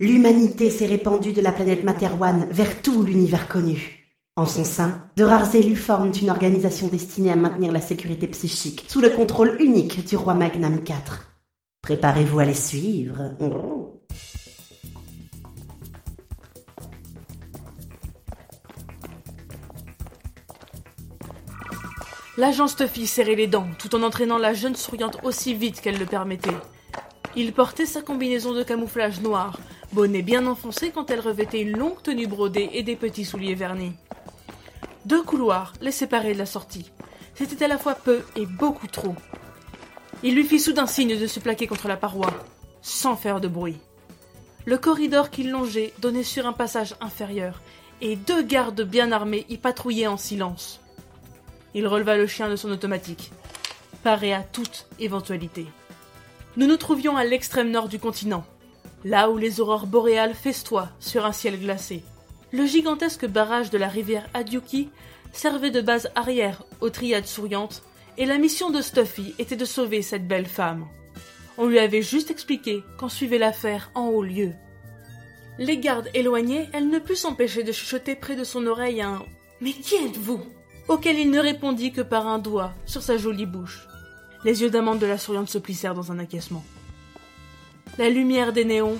L'humanité s'est répandue de la planète Materwan vers tout l'univers connu. En son sein, de rares élus forment une organisation destinée à maintenir la sécurité psychique sous le contrôle unique du roi Magnam IV. Préparez-vous à les suivre. L'agent Stuffy serrait les dents tout en entraînant la jeune souriante aussi vite qu'elle le permettait. Il portait sa combinaison de camouflage noir, bonnet bien enfoncé quand elle revêtait une longue tenue brodée et des petits souliers vernis. Deux couloirs les séparaient de la sortie. C'était à la fois peu et beaucoup trop. Il lui fit soudain signe de se plaquer contre la paroi, sans faire de bruit. Le corridor qu'il longeait donnait sur un passage inférieur, et deux gardes bien armés y patrouillaient en silence. Il releva le chien de son automatique, paré à toute éventualité. Nous nous trouvions à l'extrême nord du continent, là où les aurores boréales festoient sur un ciel glacé. Le gigantesque barrage de la rivière Adyuki servait de base arrière aux triades souriantes, et la mission de Stuffy était de sauver cette belle femme. On lui avait juste expliqué qu'en suivait l'affaire en haut lieu. Les gardes éloignés, elle ne put s'empêcher de chuchoter près de son oreille un Mais qui êtes-vous? auquel il ne répondit que par un doigt sur sa jolie bouche. Les yeux d'amande de la souriante se plissèrent dans un acquiescement. La lumière des néons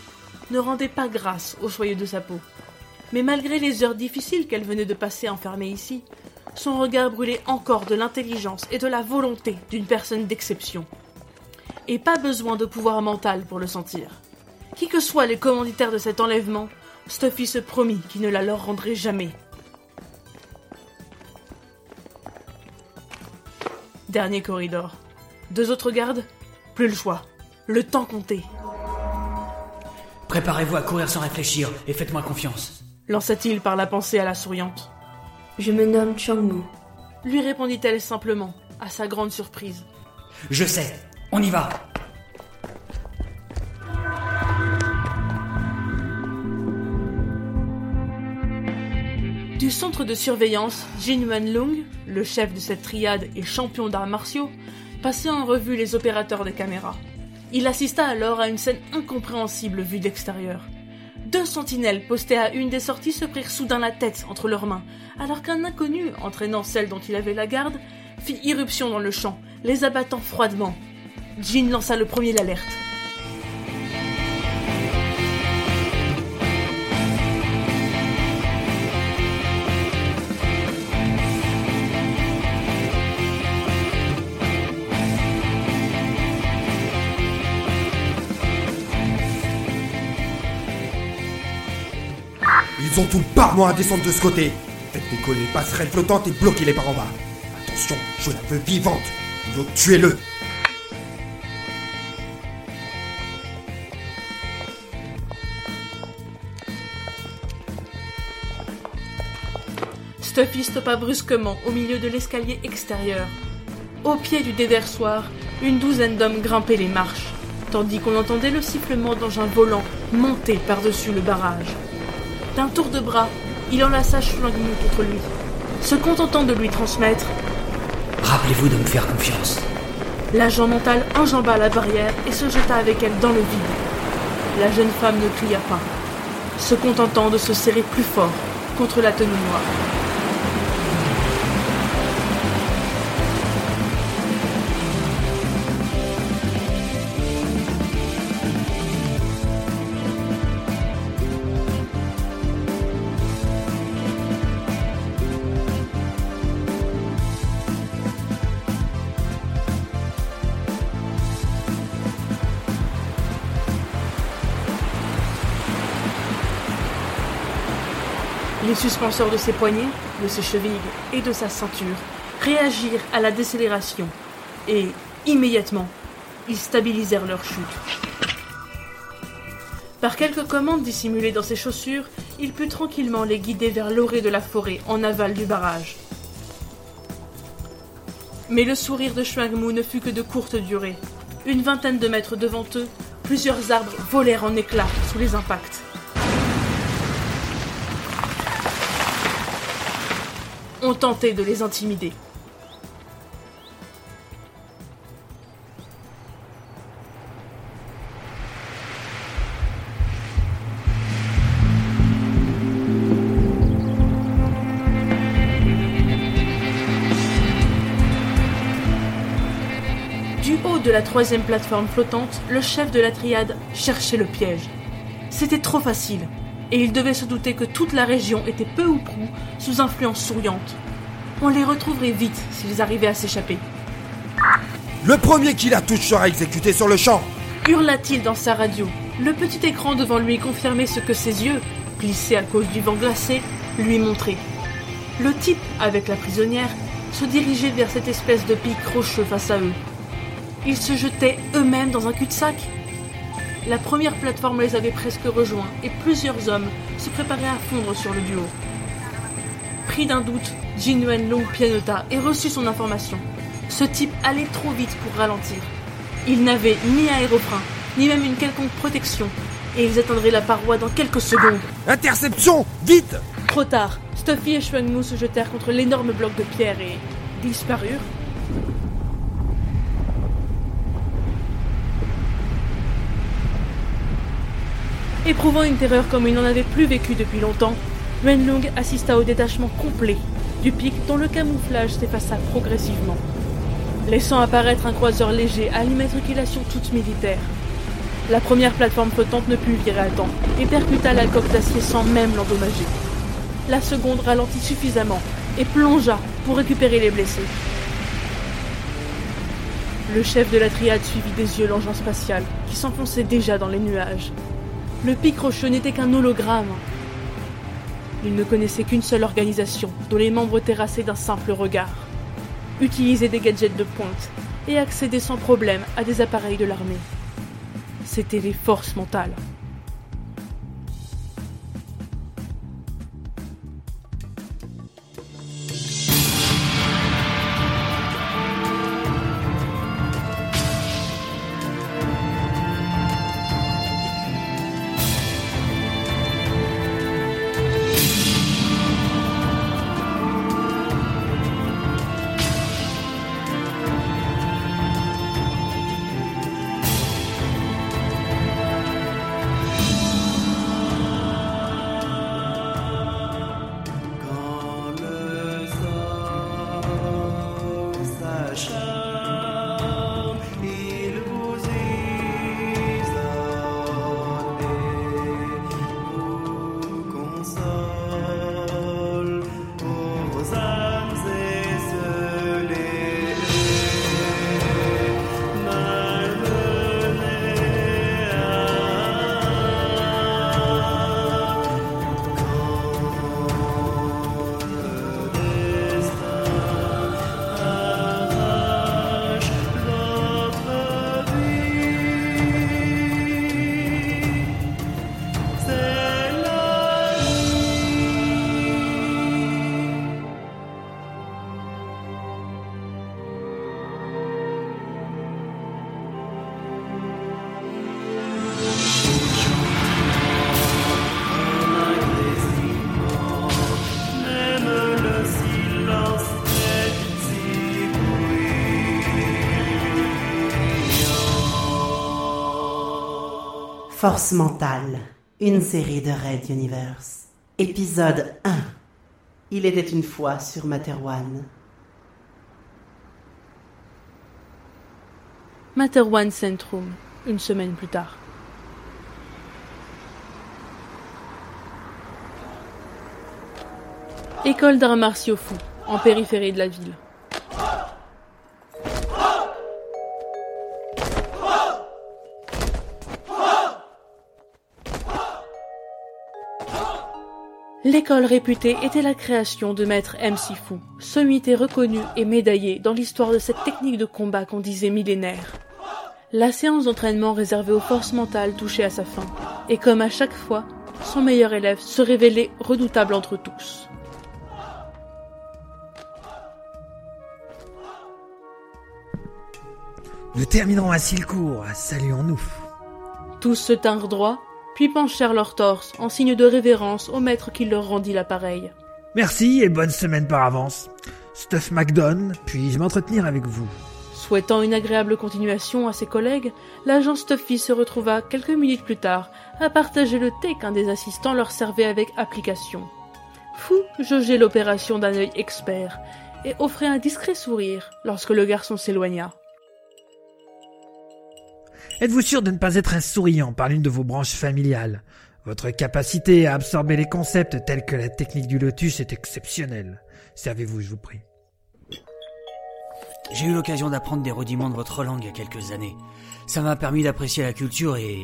ne rendait pas grâce au soyeux de sa peau. Mais malgré les heures difficiles qu'elle venait de passer enfermée ici, son regard brûlait encore de l'intelligence et de la volonté d'une personne d'exception. Et pas besoin de pouvoir mental pour le sentir. Qui que soient les commanditaires de cet enlèvement, Stuffy se promit qu'il ne la leur rendrait jamais. Dernier corridor. Deux autres gardes Plus le choix. Le temps comptait. Préparez-vous à courir sans réfléchir et faites-moi confiance. Lança-t-il par la pensée à la souriante. Je me nomme Changmu. Lui répondit-elle simplement, à sa grande surprise. Je sais. On y va. Du centre de surveillance, Jin Lung, le chef de cette triade et champion d'arts martiaux, passait en revue les opérateurs des caméras. Il assista alors à une scène incompréhensible vue d'extérieur. Deux sentinelles postées à une des sorties se prirent soudain la tête entre leurs mains, alors qu'un inconnu, entraînant celle dont il avait la garde, fit irruption dans le champ, les abattant froidement. Jin lança le premier l'alerte. Ont tout le parement à descendre de ce côté. Faites décoller les passerelles flottantes et bloquez-les par en bas. Attention, je la veux vivante. Donc tuez-le. Stuffy stoppa brusquement au milieu de l'escalier extérieur. Au pied du déversoir, une douzaine d'hommes grimpaient les marches, tandis qu'on entendait le sifflement d'engins volants monter par-dessus le barrage. D'un tour de bras, il enlaça Schwangmu contre lui, se contentant de lui transmettre Rappelez-vous de me faire confiance. L'agent mental enjamba la barrière et se jeta avec elle dans le vide. La jeune femme ne cria pas, se contentant de se serrer plus fort contre la tenue noire. Les suspenseurs de ses poignets, de ses chevilles et de sa ceinture réagirent à la décélération et, immédiatement, ils stabilisèrent leur chute. Par quelques commandes dissimulées dans ses chaussures, il put tranquillement les guider vers l'orée de la forêt en aval du barrage. Mais le sourire de Schwangmu ne fut que de courte durée. Une vingtaine de mètres devant eux, plusieurs arbres volèrent en éclats sous les impacts. ont tenté de les intimider. Du haut de la troisième plateforme flottante, le chef de la triade cherchait le piège. C'était trop facile et il devait se douter que toute la région était peu ou prou sous influence souriante. On les retrouverait vite s'ils arrivaient à s'échapper. Le premier qui la touche sera exécuté sur le champ. Hurla-t-il dans sa radio. Le petit écran devant lui confirmait ce que ses yeux, plissés à cause du vent glacé, lui montraient. Le type, avec la prisonnière, se dirigeait vers cette espèce de pic rocheux face à eux. Ils se jetaient eux-mêmes dans un cul-de-sac. La première plateforme les avait presque rejoints et plusieurs hommes se préparaient à fondre sur le duo. Pris d'un doute, Jin Long pianota et reçut son information. Ce type allait trop vite pour ralentir. Il n'avait ni aérofrein, ni même une quelconque protection, et ils atteindraient la paroi dans quelques secondes. Interception Vite Trop tard, Stuffy et Shuangmu se jetèrent contre l'énorme bloc de pierre et disparurent. Éprouvant une terreur comme il n'en avait plus vécu depuis longtemps, Wenlong assista au détachement complet du pic dont le camouflage s'effaça progressivement, laissant apparaître un croiseur léger à l'immatriculation toute militaire. La première plateforme flottante ne put virer à temps et percuta la coque d'acier sans même l'endommager. La seconde ralentit suffisamment et plongea pour récupérer les blessés. Le chef de la triade suivit des yeux l'engin spatial qui s'enfonçait déjà dans les nuages. Le pic rocheux n'était qu'un hologramme. Il ne connaissait qu'une seule organisation dont les membres terrassaient d'un simple regard. Utiliser des gadgets de pointe et accéder sans problème à des appareils de l'armée. C'était les forces mentales. Force mentale, une série de Red Universe. Épisode 1. Il était une fois sur Materwan. Materwan Centrum, une semaine plus tard. École d'arts martiaux fous, en périphérie de la ville. L'école réputée était la création de maître M. Sifu, sommité reconnu et médaillé dans l'histoire de cette technique de combat qu'on disait millénaire. La séance d'entraînement réservée aux forces mentales touchait à sa fin, et comme à chaque fois, son meilleur élève se révélait redoutable entre tous. Nous terminerons ainsi le cours. Saluons-nous. Tous se tinrent droit, puis penchèrent leur torse en signe de révérence au maître qui leur rendit l'appareil. Merci et bonne semaine par avance. Stuff McDon, puis-je m'entretenir avec vous? Souhaitant une agréable continuation à ses collègues, l'agent Stuffy se retrouva quelques minutes plus tard à partager le thé qu'un des assistants leur servait avec application. Fou jaugeait l'opération d'un œil expert et offrait un discret sourire lorsque le garçon s'éloigna. Êtes-vous sûr de ne pas être un souriant par l'une de vos branches familiales? Votre capacité à absorber les concepts tels que la technique du lotus est exceptionnelle. Servez-vous, je vous prie. J'ai eu l'occasion d'apprendre des rudiments de votre langue il y a quelques années. Ça m'a permis d'apprécier la culture et,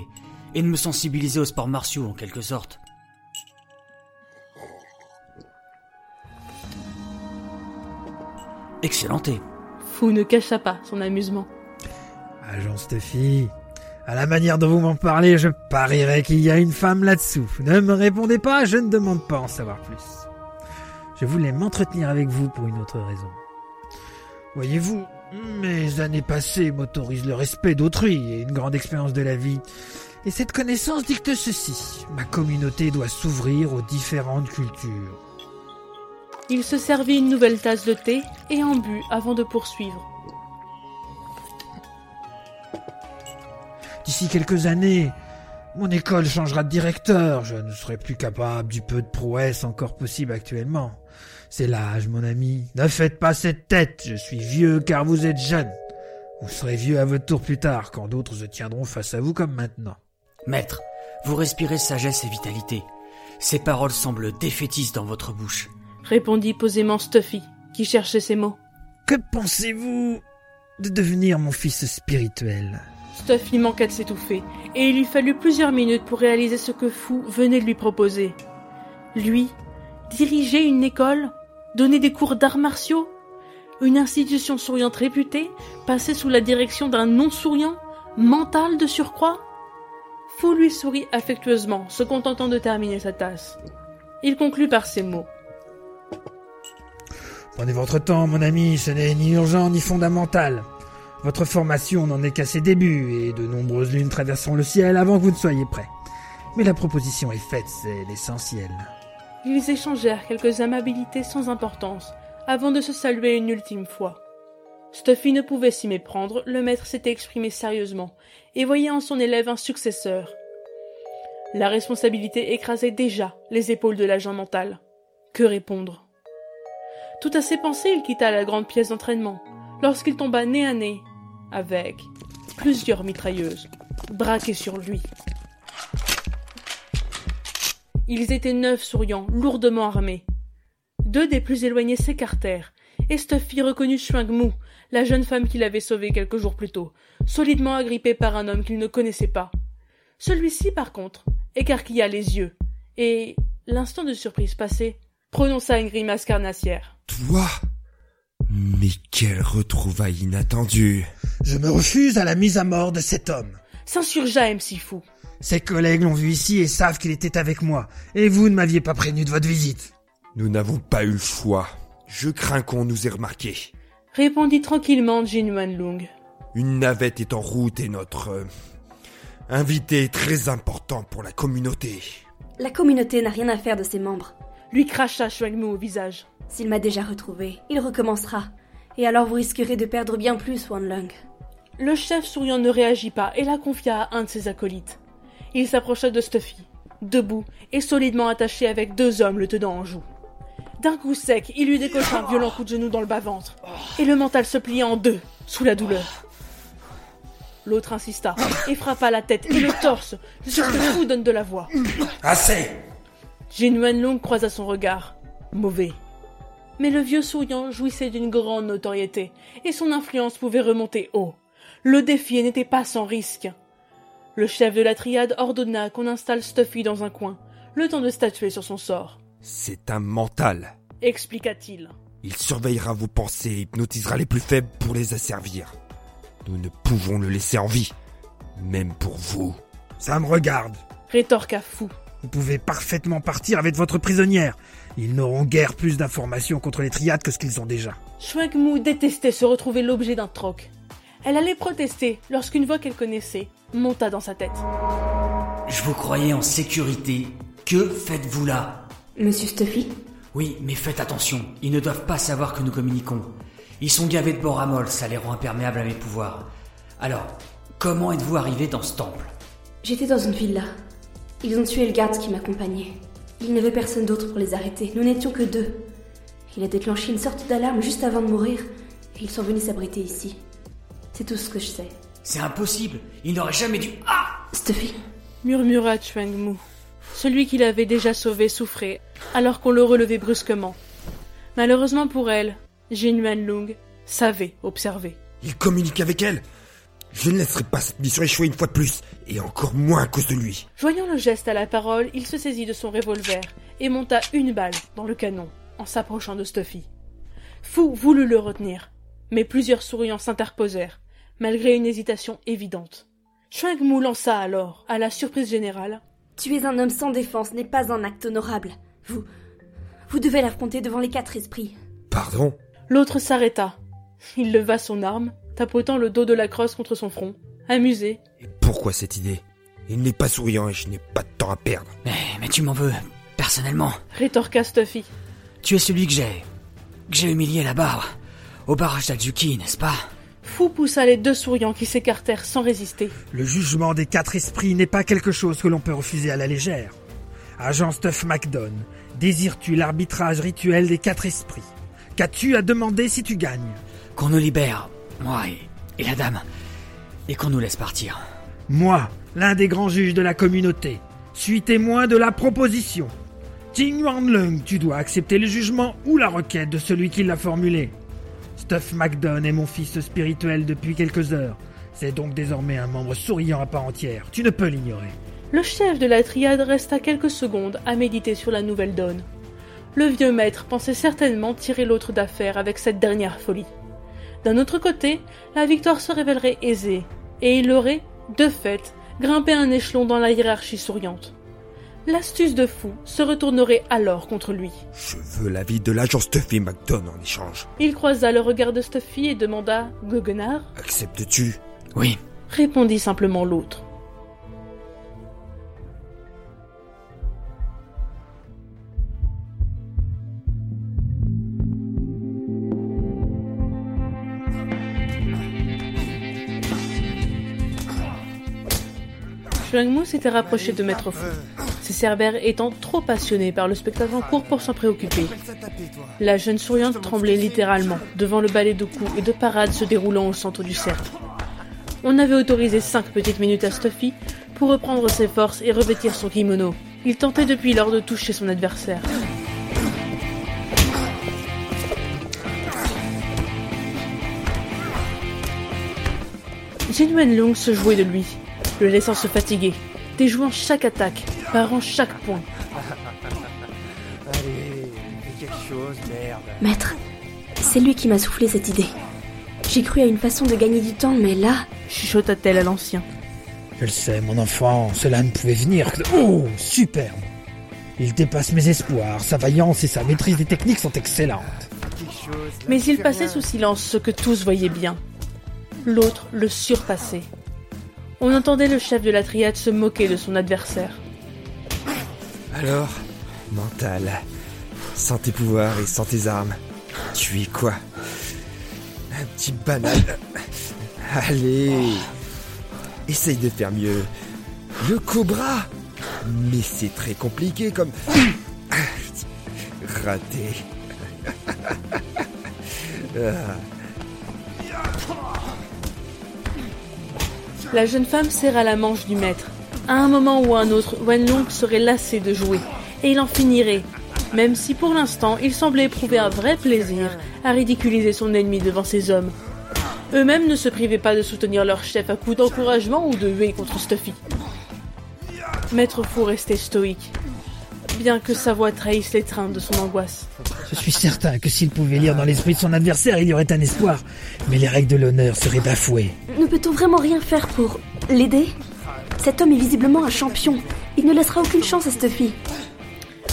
et de me sensibiliser aux sports martiaux en quelque sorte. Excellenté. Fou ne cacha pas son amusement. Agent Stuffy, à la manière dont vous m'en parlez, je parierais qu'il y a une femme là-dessous. Ne me répondez pas, je ne demande pas en savoir plus. Je voulais m'entretenir avec vous pour une autre raison. Voyez-vous, mes années passées m'autorisent le respect d'autrui et une grande expérience de la vie. Et cette connaissance dicte ceci. Ma communauté doit s'ouvrir aux différentes cultures. Il se servit une nouvelle tasse de thé et en but avant de poursuivre. D'ici quelques années, mon école changera de directeur. Je ne serai plus capable du peu de prouesse encore possible actuellement. C'est l'âge, mon ami. Ne faites pas cette tête. Je suis vieux car vous êtes jeune. Vous serez vieux à votre tour plus tard, quand d'autres se tiendront face à vous comme maintenant. Maître, vous respirez sagesse et vitalité. Ces paroles semblent défaitistes dans votre bouche. Répondit posément Stuffy, qui cherchait ses mots. Que pensez-vous de devenir mon fils spirituel? Stuffy manqua de s'étouffer, et il lui fallut plusieurs minutes pour réaliser ce que Fou venait de lui proposer. Lui, diriger une école, donner des cours d'arts martiaux, une institution souriante réputée, passer sous la direction d'un non-souriant, mental de surcroît Fou lui sourit affectueusement, se contentant de terminer sa tasse. Il conclut par ces mots. Prenez votre temps, mon ami, ce n'est ni urgent ni fondamental. Votre formation n'en est qu'à ses débuts, et de nombreuses lunes traverseront le ciel avant que vous ne soyez prêt. Mais la proposition est faite, c'est l'essentiel. Ils échangèrent quelques amabilités sans importance, avant de se saluer une ultime fois. Stuffy ne pouvait s'y méprendre, le maître s'était exprimé sérieusement, et voyait en son élève un successeur. La responsabilité écrasait déjà les épaules de l'agent mental. Que répondre? Tout à ses pensées, il quitta la grande pièce d'entraînement, lorsqu'il tomba nez à nez avec plusieurs mitrailleuses braquées sur lui. Ils étaient neuf souriants, lourdement armés. Deux des plus éloignés s'écartèrent, et Stuffy reconnut Shuangmu, la jeune femme qu'il avait sauvée quelques jours plus tôt, solidement agrippée par un homme qu'il ne connaissait pas. Celui-ci, par contre, écarquilla les yeux, et, l'instant de surprise passé, prononça une grimace carnassière. Toi Mais quelle retrouvaille inattendue Je me refuse à la mise à mort de cet homme. S'insurgea MC Fou. Ses collègues l'ont vu ici et savent qu'il était avec moi. Et vous ne m'aviez pas prévenu de votre visite. Nous n'avons pas eu le choix. Je crains qu'on nous ait remarqué. Répondit tranquillement Jin Wanlung. Une navette est en route et notre euh, invité est très important pour la communauté. La communauté n'a rien à faire de ses membres. Lui cracha Shuangmu au visage. S'il m'a déjà retrouvé, il recommencera. Et alors vous risquerez de perdre bien plus, Wanlung. Le chef souriant ne réagit pas et la confia à un de ses acolytes. Il s'approcha de Stuffy, debout et solidement attaché avec deux hommes le tenant en joue. D'un coup sec, il lui décocha un violent coup de genou dans le bas-ventre, et le mental se plia en deux, sous la douleur. L'autre insista et frappa la tête et le torse, jusqu'à ce que Fou donne de la voix. Assez Jin Wenlong croisa son regard. Mauvais. Mais le vieux souriant jouissait d'une grande notoriété, et son influence pouvait remonter haut. Le défi n'était pas sans risque. Le chef de la triade ordonna qu'on installe Stuffy dans un coin, le temps de statuer sur son sort, C'est un mental. expliqua-t-il. Il surveillera vos pensées et hypnotisera les plus faibles pour les asservir. Nous ne pouvons le laisser en vie. Même pour vous. Ça me regarde. Rétorqua Fou. Vous pouvez parfaitement partir avec votre prisonnière. Ils n'auront guère plus d'informations contre les triades que ce qu'ils ont déjà. Shuangmu détestait se retrouver l'objet d'un troc. Elle allait protester lorsqu'une voix qu'elle connaissait monta dans sa tête. Je vous croyais en sécurité. Que faites-vous là? Monsieur Stuffy? Oui, mais faites attention. Ils ne doivent pas savoir que nous communiquons. Ils sont gavés de boramol, ça les rend imperméables à mes pouvoirs. Alors, comment êtes-vous arrivé dans ce temple? J'étais dans une villa. Ils ont tué le garde qui m'accompagnait. Il n'y avait personne d'autre pour les arrêter. Nous n'étions que deux. Il a déclenché une sorte d'alarme juste avant de mourir, et ils sont venus s'abriter ici. C'est tout ce que je sais. C'est impossible. Il n'aurait jamais dû. Ah Stuffy, murmura Chuang Mu. Celui qu'il avait déjà sauvé souffrait, alors qu'on le relevait brusquement. Malheureusement pour elle, Jin Wenlong savait observer. Il communique avec elle Je ne laisserai pas cette mission échouer une fois de plus, et encore moins à cause de lui. Joignant le geste à la parole, il se saisit de son revolver et monta une balle dans le canon en s'approchant de Stuffy. Fu voulut le retenir, mais plusieurs souriants s'interposèrent, malgré une hésitation évidente. Chuang Mu lança alors, à la surprise générale, tuer un homme sans défense n'est pas un acte honorable. Vous. Vous devez l'affronter devant les quatre esprits. Pardon? L'autre s'arrêta. Il leva son arme, tapotant le dos de la crosse contre son front. Amusé, Et pourquoi cette idée? Il n'est pas souriant et je n'ai pas de temps à perdre. Mais, mais tu m'en veux, personnellement. rétorqua Stuffy. Tu es celui que j'ai. que j'ai humilié là-bas. Au barrage d'Azuki, n'est-ce pas? Fu poussa les deux souriants qui s'écartèrent sans résister. Le jugement des quatre esprits n'est pas quelque chose que l'on peut refuser à la légère. Agent Stuff McDon, désires-tu l'arbitrage rituel des quatre esprits? Qu'as-tu à demander si tu gagnes? Qu'on nous libère, moi et, et la dame. Et qu'on nous laisse partir. Moi, l'un des grands juges de la communauté, suis témoin de la proposition. Ting Wanlung, tu dois accepter le jugement ou la requête de celui qui l'a formulé. Stuff McDon est mon fils spirituel depuis quelques heures. C'est donc désormais un membre souriant à part entière. Tu ne peux l'ignorer. Le chef de la triade resta quelques secondes à méditer sur la nouvelle donne. Le vieux maître pensait certainement tirer l'autre d'affaire avec cette dernière folie. D'un autre côté, la victoire se révélerait aisée, et il aurait, de fait, grimpé un échelon dans la hiérarchie souriante. L'astuce de fou se retournerait alors contre lui. Je veux l'avis de l'agent Stuffy McDon en échange. Il croisa le regard de Stuffy et demanda Goguenard? Acceptes-tu? Oui, répondit simplement l'autre. S'était rapproché de Maître Fu, ses cerbères étant trop passionnés par le spectacle en cours pour s'en préoccuper. La jeune souriante tremblait littéralement devant le ballet de coups et de parades se déroulant au centre du cercle. On avait autorisé cinq petites minutes à Stuffy pour reprendre ses forces et revêtir son kimono. Il tentait depuis lors de toucher son adversaire. Jin Wenlong se jouait de lui, le laissant se fatiguer, déjouant chaque attaque, parant chaque point. Allez, fais quelque chose, merde. Maître, c'est lui qui m'a soufflé cette idée. J'ai cru à une façon de gagner du temps, mais là, Chuchota-t-elle à l'ancien. Je le sais, mon enfant, cela ne pouvait venir que... Oh, superbe Il dépasse mes espoirs, sa vaillance et sa maîtrise des techniques sont excellentes. Mais il passait sous silence ce que tous voyaient bien. L'autre le surpassait. On entendait le chef de la triade se moquer de son adversaire. Alors Mental. Sans tes pouvoirs et sans tes armes. Tu es quoi? Un petit banal. Allez Essaye de faire mieux. Le cobra Mais c'est très compliqué comme... Raté. Ah. La jeune femme serra la manche du maître. À un moment ou à un autre, Wenlong serait lassé de jouer, et il en finirait, même si pour l'instant il semblait éprouver un vrai plaisir à ridiculiser son ennemi devant ses hommes. Eux-mêmes ne se privaient pas de soutenir leur chef à coups d'encouragement ou de huée contre Stuffy. Maître Fou restait stoïque, bien que sa voix trahisse l'étreinte de son angoisse. Je suis certain que s'il pouvait lire dans l'esprit de son adversaire, il y aurait un espoir. Mais les règles de l'honneur seraient bafouées. ne peut-on vraiment rien faire pour l'aider? Cet homme est visiblement un champion. Il ne laissera aucune chance à Stuffy.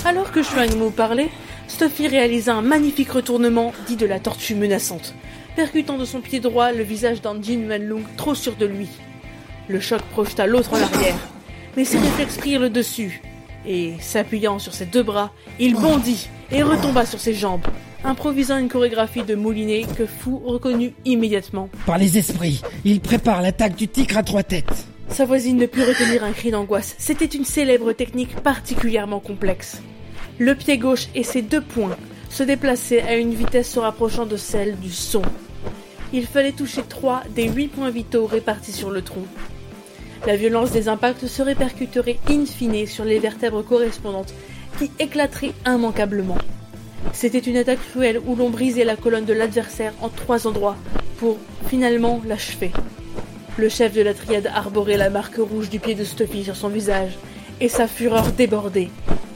Alors que Shuang Mu parlait, Stuffy réalisa un magnifique retournement dit de la tortue menaçante, percutant de son pied droit le visage d'un Jin Wenlong trop sûr de lui. Le choc projeta l'autre en arrière, mais ses réflexes prirent le dessus, et, s'appuyant sur ses deux bras, il bondit et retomba sur ses jambes, improvisant une chorégraphie de moulinet que Fu reconnut immédiatement. Par les esprits, il prépare l'attaque du tigre à trois têtes. Sa voisine ne put retenir un cri d'angoisse. C'était une célèbre technique particulièrement complexe. Le pied gauche et ses deux poings se déplaçaient à une vitesse se rapprochant de celle du son. Il fallait toucher trois des huit points vitaux répartis sur le tronc. La violence des impacts se répercuterait in fine sur les vertèbres correspondantes qui éclateraient immanquablement. C'était une attaque cruelle où l'on brisait la colonne de l'adversaire en trois endroits pour finalement l'achever. Le chef de la triade arborait la marque rouge du pied de Stuffy sur son visage et sa fureur débordait.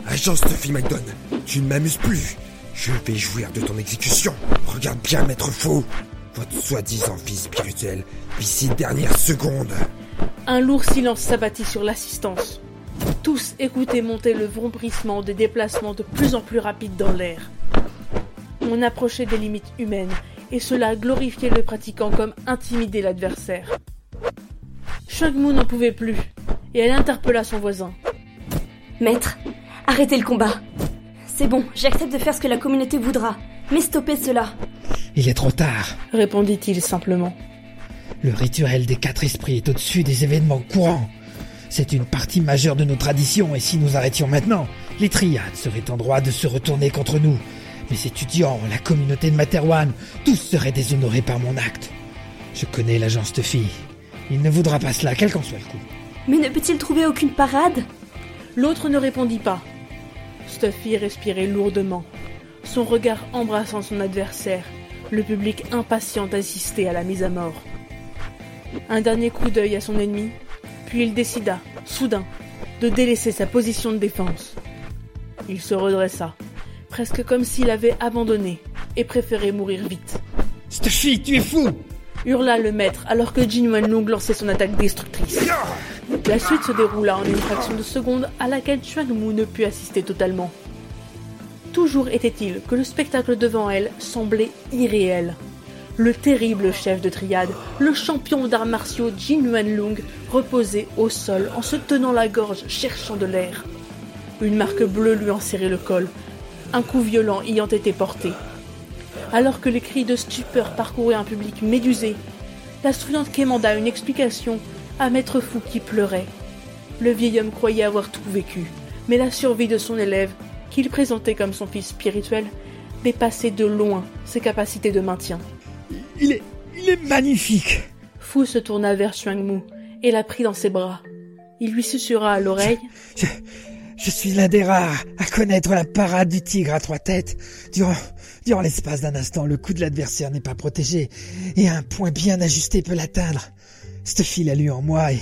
Agent Stuffy McDonald, tu ne m'amuses plus. Je vais jouir de ton exécution. Regarde bien, maître faux. Votre soi-disant fils spirituel vit ces dernières secondes. Un lourd silence s'abattit sur l'assistance. Tous écoutaient monter le vrombissement des déplacements de plus en plus rapides dans l'air. On approchait des limites humaines, et cela glorifiait le pratiquant comme intimider l'adversaire. Shugmu n'en pouvait plus, et elle interpella son voisin. Maître, arrêtez le combat. C'est bon, j'accepte de faire ce que la communauté voudra, mais stoppez cela. Il est trop tard. Répondit-il simplement. Le rituel des quatre esprits est au-dessus des événements courants. C'est une partie majeure de nos traditions, et si nous arrêtions maintenant, les triades seraient en droit de se retourner contre nous. Mes étudiants, la communauté de Materwan, tous seraient déshonorés par mon acte. Je connais l'agence de fille. Il ne voudra pas cela, quel qu'en soit le coup. Mais ne peut-il trouver aucune parade? L'autre ne répondit pas. Stuffy respirait lourdement, son regard embrassant son adversaire, le public impatient d'assister à la mise à mort. Un dernier coup d'œil à son ennemi, puis il décida, soudain, de délaisser sa position de défense. Il se redressa, presque comme s'il avait abandonné et préféré mourir vite. Stuffy, tu es fou hurla le maître alors que Jin Wanlong lançait son attaque destructrice. La suite se déroula en une fraction de seconde à laquelle Chuang Mu ne put assister totalement. Toujours était-il que le spectacle devant elle semblait irréel. Le terrible chef de triade, le champion d'arts martiaux Jin Wanlong, reposait au sol en se tenant la gorge, cherchant de l'air. Une marque bleue lui enserrait le col, un coup violent ayant été porté. Alors que les cris de stupeur parcouraient un public médusé, la souriante quémanda une explication à Maître Fou qui pleurait. Le vieil homme croyait avoir tout vécu, mais la survie de son élève, qu'il présentait comme son fils spirituel, dépassait de loin ses capacités de maintien. Il est, il est magnifique Fou se tourna vers Chuang et la prit dans ses bras. Il lui susurra à l'oreille. Je, je suis l'un des rares à connaître la parade du tigre à trois têtes. Durant, durant l'espace d'un instant, le coup de l'adversaire n'est pas protégé et un point bien ajusté peut l'atteindre. Cette fille a lu en moi et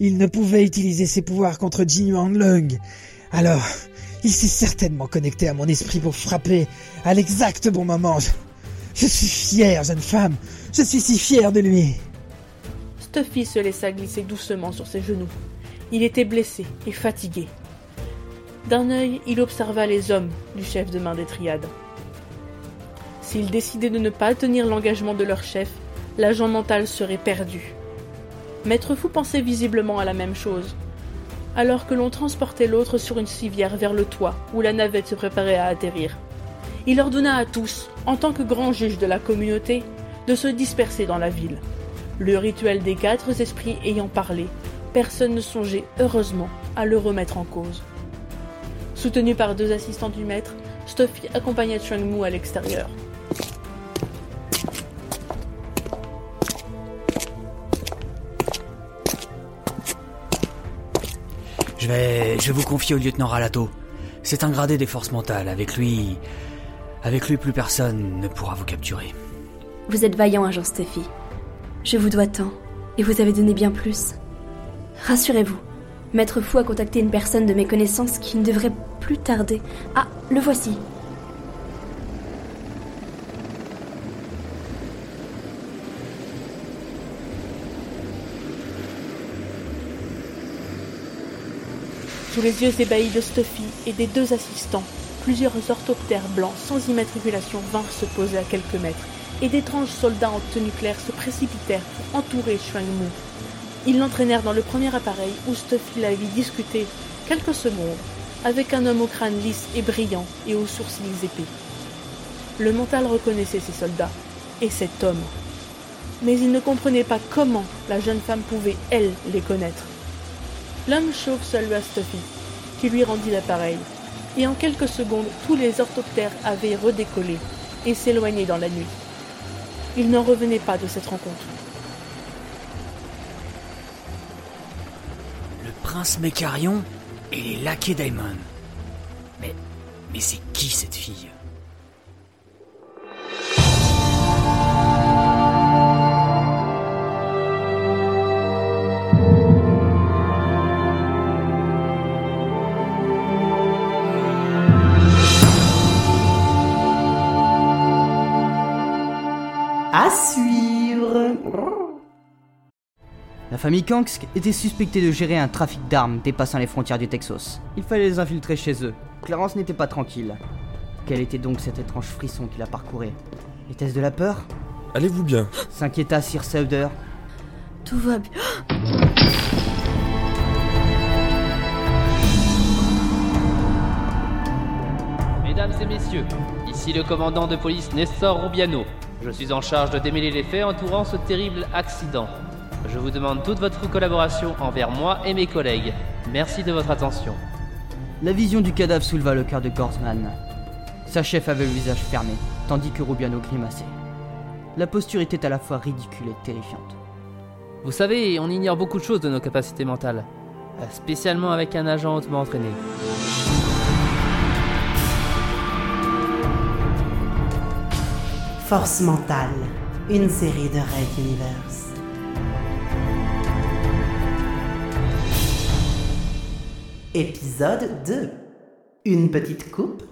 il ne pouvait utiliser ses pouvoirs contre Jin Lung. Alors, il s'est certainement connecté à mon esprit pour frapper à l'exact bon moment. Je, suis fier, jeune femme. Je suis si fier de lui. Stuffy se laissa glisser doucement sur ses genoux. Il était blessé et fatigué. D'un œil, il observa les hommes du chef de main des triades. S'ils décidaient de ne pas tenir l'engagement de leur chef, l'agent mental serait perdu. Maître Fou pensait visiblement à la même chose, alors que l'on transportait l'autre sur une civière vers le toit où la navette se préparait à atterrir. Il ordonna à tous, en tant que grand juge de la communauté, de se disperser dans la ville. Le rituel des quatre esprits ayant parlé, personne ne songeait heureusement à le remettre en cause. Soutenu par deux assistants du maître, Stuffy accompagna Chuang à l'extérieur. Je vais, je vais vous confier au lieutenant Ralato. C'est un gradé des forces mentales. Avec lui, avec lui, plus personne ne pourra vous capturer. Vous êtes vaillant, agent Stuffy. Je vous dois tant, et vous avez donné bien plus. Rassurez-vous, Maître Fou a contacté une personne de mes connaissances qui ne devrait plus tarder. Ah, le voici. Sous les yeux ébahis de Stuffy et des deux assistants, plusieurs orthoptères blancs sans immatriculation vinrent se poser à quelques mètres, et d'étranges soldats en tenue claire se précipitèrent pour entourer Shuang Mu. Ils l'entraînèrent dans le premier appareil où Stuffy la vit discuter quelques secondes avec un homme au crâne lisse et brillant et aux sourcils épais. Le mental reconnaissait ces soldats et cet homme. Mais il ne comprenait pas comment la jeune femme pouvait, elle, les connaître. L'homme chauve salua Stuffy, qui lui rendit l'appareil, et en quelques secondes tous les orthoptères avaient redécollé et s'éloigné dans la nuit. Il n'en revenait pas de cette rencontre. Le prince Mécarion et les laquais Daimon. Mais. Mais c'est qui cette fille? Famille Kanks était suspectée de gérer un trafic d'armes dépassant les frontières du Texas. Il fallait les infiltrer chez eux. Clarence n'était pas tranquille. Quel était donc cet étrange frisson qui la parcourait Était-ce de la peur? Allez-vous bien? S'inquiéta Sir Sauder. Tout va bien. Mesdames et messieurs, ici le commandant de police Nestor Rubiano. Je suis en charge de démêler les faits entourant ce terrible accident. Je vous demande toute votre collaboration envers moi et mes collègues. Merci de votre attention. La vision du cadavre souleva le cœur de Gorsman. Sa chef avait le visage fermé, tandis que Rubiano grimaçait. La posture était à la fois ridicule et terrifiante. Vous savez, on ignore beaucoup de choses de nos capacités mentales, spécialement avec un agent hautement entraîné. Force mentale, une série de Red Universe. Épisode 2. Une petite coupe